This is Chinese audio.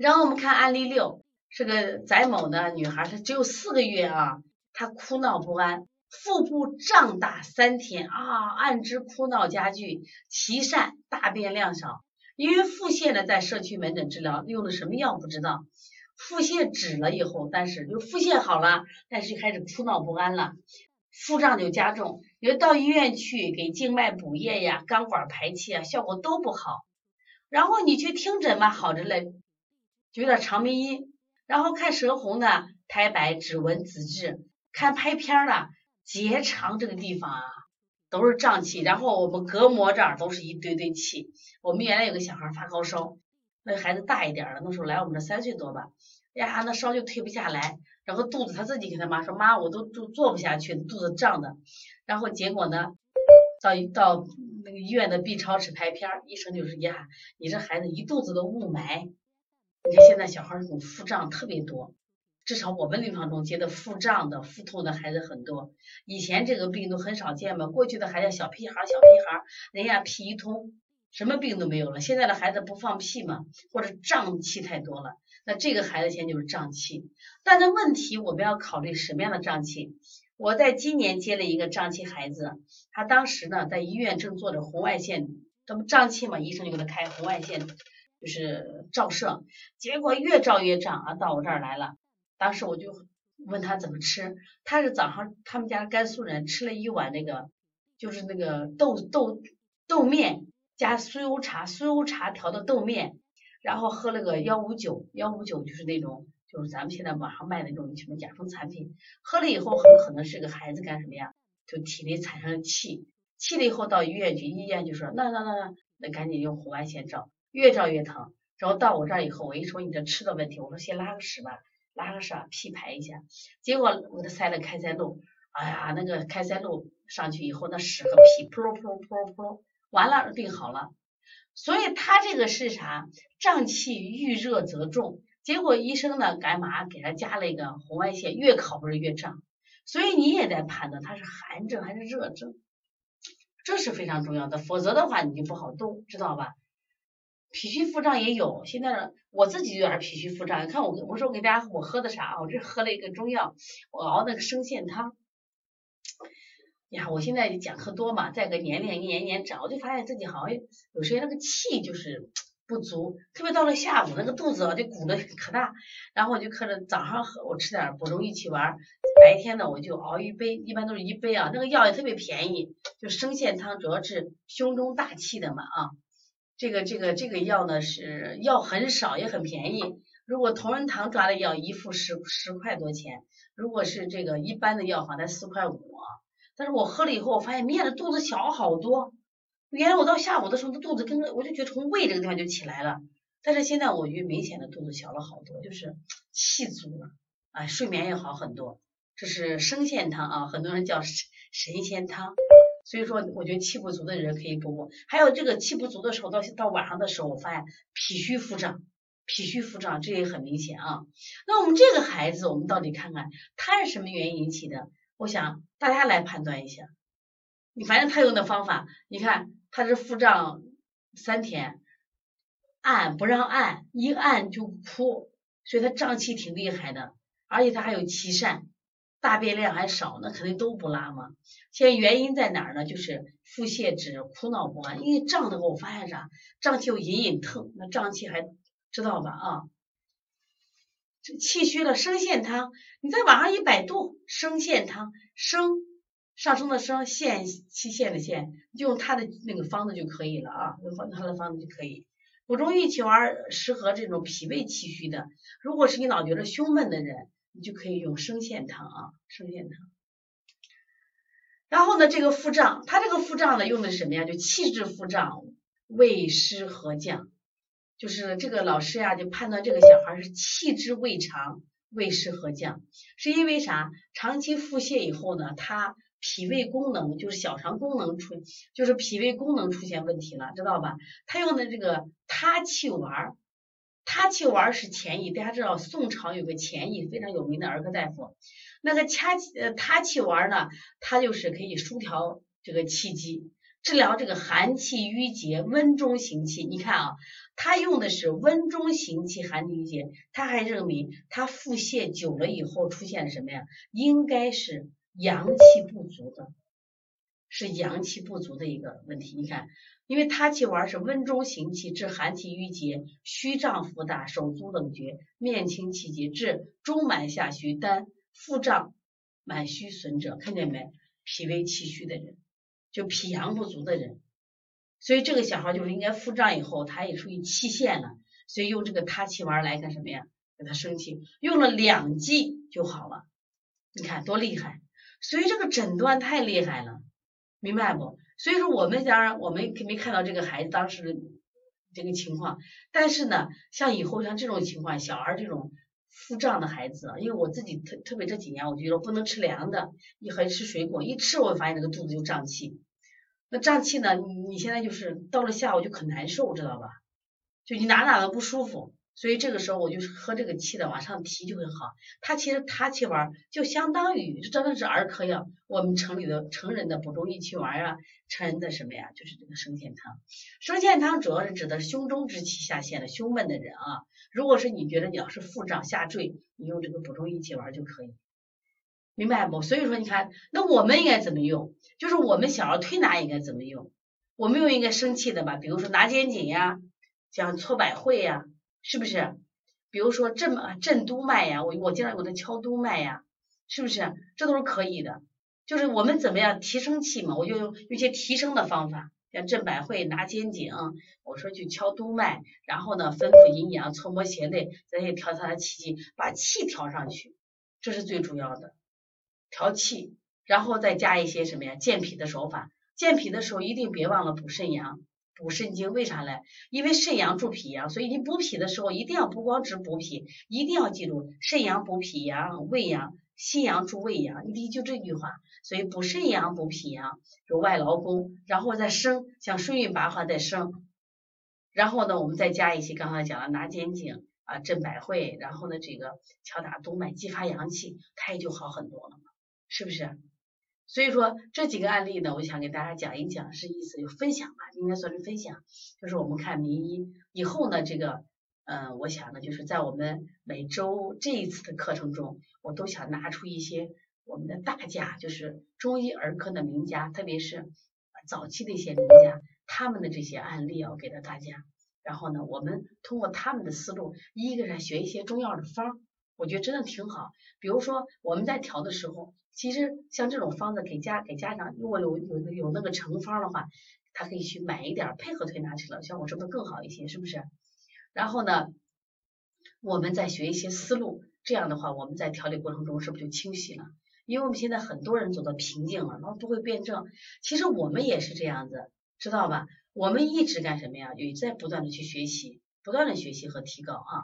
然后我们看案例六，是个翟某的女孩，她只有四个月啊，她哭闹不安，腹部胀大三天啊，按之哭闹加剧，脐疝大便量少。因为腹泻呢，在社区门诊治疗用的什么药不知道，腹泻止了以后，但是就腹泻好了，但是就开始哭闹不安了，腹胀就加重。有到医院去给静脉补液呀、钢管排气啊，效果都不好。然后你去听诊嘛，好着嘞，就有点肠鸣音。然后看舌红呢，苔白、指纹、紫质，看拍片了，结肠这个地方啊。都是胀气，然后我们隔膜这儿都是一堆堆气。我们原来有个小孩发高烧，那孩子大一点了，那时候来我们这三岁多吧，呀，那烧就退不下来，然后肚子他自己跟他妈说，妈，我都都坐不下去，肚子胀的。然后结果呢，到到那个医院的 B 超室拍片，医生就是呀，你这孩子一肚子的雾霾，你看现在小孩这种腹胀特别多。至少我们临床中接的腹胀的、腹痛的孩子很多，以前这个病都很少见嘛。过去的孩子小屁孩、小屁孩，人家屁一通，什么病都没有了。现在的孩子不放屁嘛，或者胀气太多了，那这个孩子现在就是胀气。但是问题我们要考虑什么样的胀气？我在今年接了一个胀气孩子，他当时呢在医院正做着红外线，这不胀气嘛，医生就给他开红外线，就是照射，结果越照越胀啊，到我这儿来了。当时我就问他怎么吃，他是早上他们家甘肃人吃了一碗那个，就是那个豆豆豆面加酥油茶，酥油茶调的豆面，然后喝了个幺五九，幺五九就是那种就是咱们现在网上卖的那种什么甲方产品，喝了以后很可能是个孩子干什么呀，就体内产生了气，气了以后到医院去，医院就说那那那那那赶紧用红外线照，越照越疼，然后到我这儿以后，我一说你这吃的问题，我说先拉个屎吧。拉个屎屁排一下，结果我给他塞了开塞露，哎呀，那个开塞露上去以后，那屎和屁噗噜噗噜噗噜噗噜，完了病好了。所以他这个是啥？胀气遇热则重。结果医生呢，干嘛给他加了一个红外线，越烤不是越胀。所以你也得判断他是寒症还是热症，这是非常重要的。否则的话你就不好动，知道吧？脾虚腹胀也有，现在我自己有点脾虚腹胀。你看我，我说我给大家我喝的啥啊我这喝了一个中药，我熬那个生线汤。呀，我现在讲课多嘛，再个年龄一年年长，我就发现自己好像有时间那个气就是不足，特别到了下午那个肚子啊就鼓的可大。然后我就可能早上喝我吃点补中益气丸，白天呢我就熬一杯，一般都是一杯啊。那个药也特别便宜，就生线汤，主要是胸中大气的嘛啊。这个这个这个药呢是药很少也很便宜，如果同仁堂抓的药一副十十块多钱，如果是这个一般的药房才四块五，但是我喝了以后我发现明显的肚子小好多，原来我到下午的时候那肚子跟我就觉得从胃这个地方就起来了，但是现在我觉明显的肚子小了好多，就是气足了，啊睡眠也好很多，这是生鲜汤啊，很多人叫神神仙汤。所以说，我觉得气不足的人可以补补。还有这个气不足的时候，到到晚上的时候，我发现脾虚腹胀，脾虚腹胀这也很明显啊。那我们这个孩子，我们到底看看他是什么原因引起的？我想大家来判断一下。你反正他用的方法，你看他是腹胀三天，按不让按，一按就哭，所以他胀气挺厉害的，而且他还有气疝。大便量还少，那肯定都不拉嘛。现在原因在哪儿呢？就是腹泻止、哭闹不安。因为胀的话，我发现啥？胀气又隐隐疼，那胀气还知道吧？啊，这气虚了，生陷汤，你在网上一百度，生陷汤，生上升的升，线期限的陷，就用它的那个方子就可以了啊，用它的方子就可以。补中益气丸适合这种脾胃气虚的，如果是你老觉得胸闷的人。你就可以用生线汤啊，生线汤。然后呢，这个腹胀，它这个腹胀呢，用的什么呀？就气滞腹胀，胃湿和降。就是这个老师呀，就判断这个小孩是气滞胃肠，胃湿和降，是因为啥？长期腹泻以后呢，他脾胃功能就是小肠功能出，就是脾胃功能出现问题了，知道吧？他用的这个他气丸。他气丸是前益，大家知道宋朝有个前益非常有名的儿科大夫，那个掐呃他气丸呢，它就是可以舒调这个气机，治疗这个寒气郁结、温中行气。你看啊，他用的是温中行气、寒气郁结，他还认为他腹泻久了以后出现什么呀？应该是阳气不足的，是阳气不足的一个问题。你看。因为他气丸是温中行气，治寒气郁结、虚胀腹大、手足冷厥、面青气结，治中满下虚、单腹胀、满虚损者，看见没？脾胃气虚的人，就脾阳不足的人，所以这个小孩就是应该腹胀以后，他也属于气陷了，所以用这个他气丸来干什么呀？给他生气，用了两剂就好了，你看多厉害！所以这个诊断太厉害了，明白不？所以说我们家我们没看到这个孩子当时的这个情况，但是呢，像以后像这种情况，小孩这种腹胀的孩子，因为我自己特特别这几年，我觉得不能吃凉的，一还吃水果，一吃我发现那个肚子就胀气。那胀气呢，你你现在就是到了下午就可难受，知道吧？就你哪哪都不舒服。所以这个时候我就是喝这个气的往上提就会好。它其实它气丸就相当于真的是儿科药，我们城里的成人的补中益气丸啊，成人的什么呀，就是这个生健汤。生健汤主要是指的胸中之气下陷的胸闷的人啊。如果是你觉得你要是腹胀下坠，你用这个补中益气丸就可以，明白不？所以说你看，那我们应该怎么用？就是我们想要推拿应该怎么用？我们用应该生气的吧，比如说拿肩颈呀，像搓百会呀。是不是？比如说震啊震督脉呀，我我经常给他敲督脉呀，是不是？这都是可以的。就是我们怎么样提升气嘛，我就用一些提升的方法，像震百会、拿肩颈，我说去敲督脉，然后呢吩咐阴阳搓摩胁肋，咱也调他的气机，把气调上去，这是最主要的调气，然后再加一些什么呀健脾的手法。健脾的时候一定别忘了补肾阳。补肾精为啥嘞？因为肾阳助脾阳，所以你补脾的时候一定要不光只补脾，一定要记住肾阳补脾阳，胃阳心阳助胃阳，你就这句话。所以补肾阳补脾阳，有外劳宫，然后再生，像顺运八卦再生，然后呢，我们再加一些刚才讲的拿肩颈啊、镇百会，然后呢这个敲打督脉，激发阳气，它也就好很多了，是不是？所以说这几个案例呢，我想给大家讲一讲，是意思就分享吧，应该算是分享。就是我们看名医以后呢，这个，嗯，我想呢，就是在我们每周这一次的课程中，我都想拿出一些我们的大家，就是中医儿科的名家，特别是早期的一些名家，他们的这些案例啊，给到大家。然后呢，我们通过他们的思路，一个是学一些中药的方，我觉得真的挺好。比如说我们在调的时候。其实像这种方子给家给家长，如果有有有那个成方的话，他可以去买一点配合推拿去了，效果是不是更好一些？是不是？然后呢，我们再学一些思路，这样的话我们在调理过程中是不是就清晰了？因为我们现在很多人走到瓶颈了，然后不会辩证。其实我们也是这样子，知道吧？我们一直干什么呀？也在不断的去学习，不断的学习和提高啊。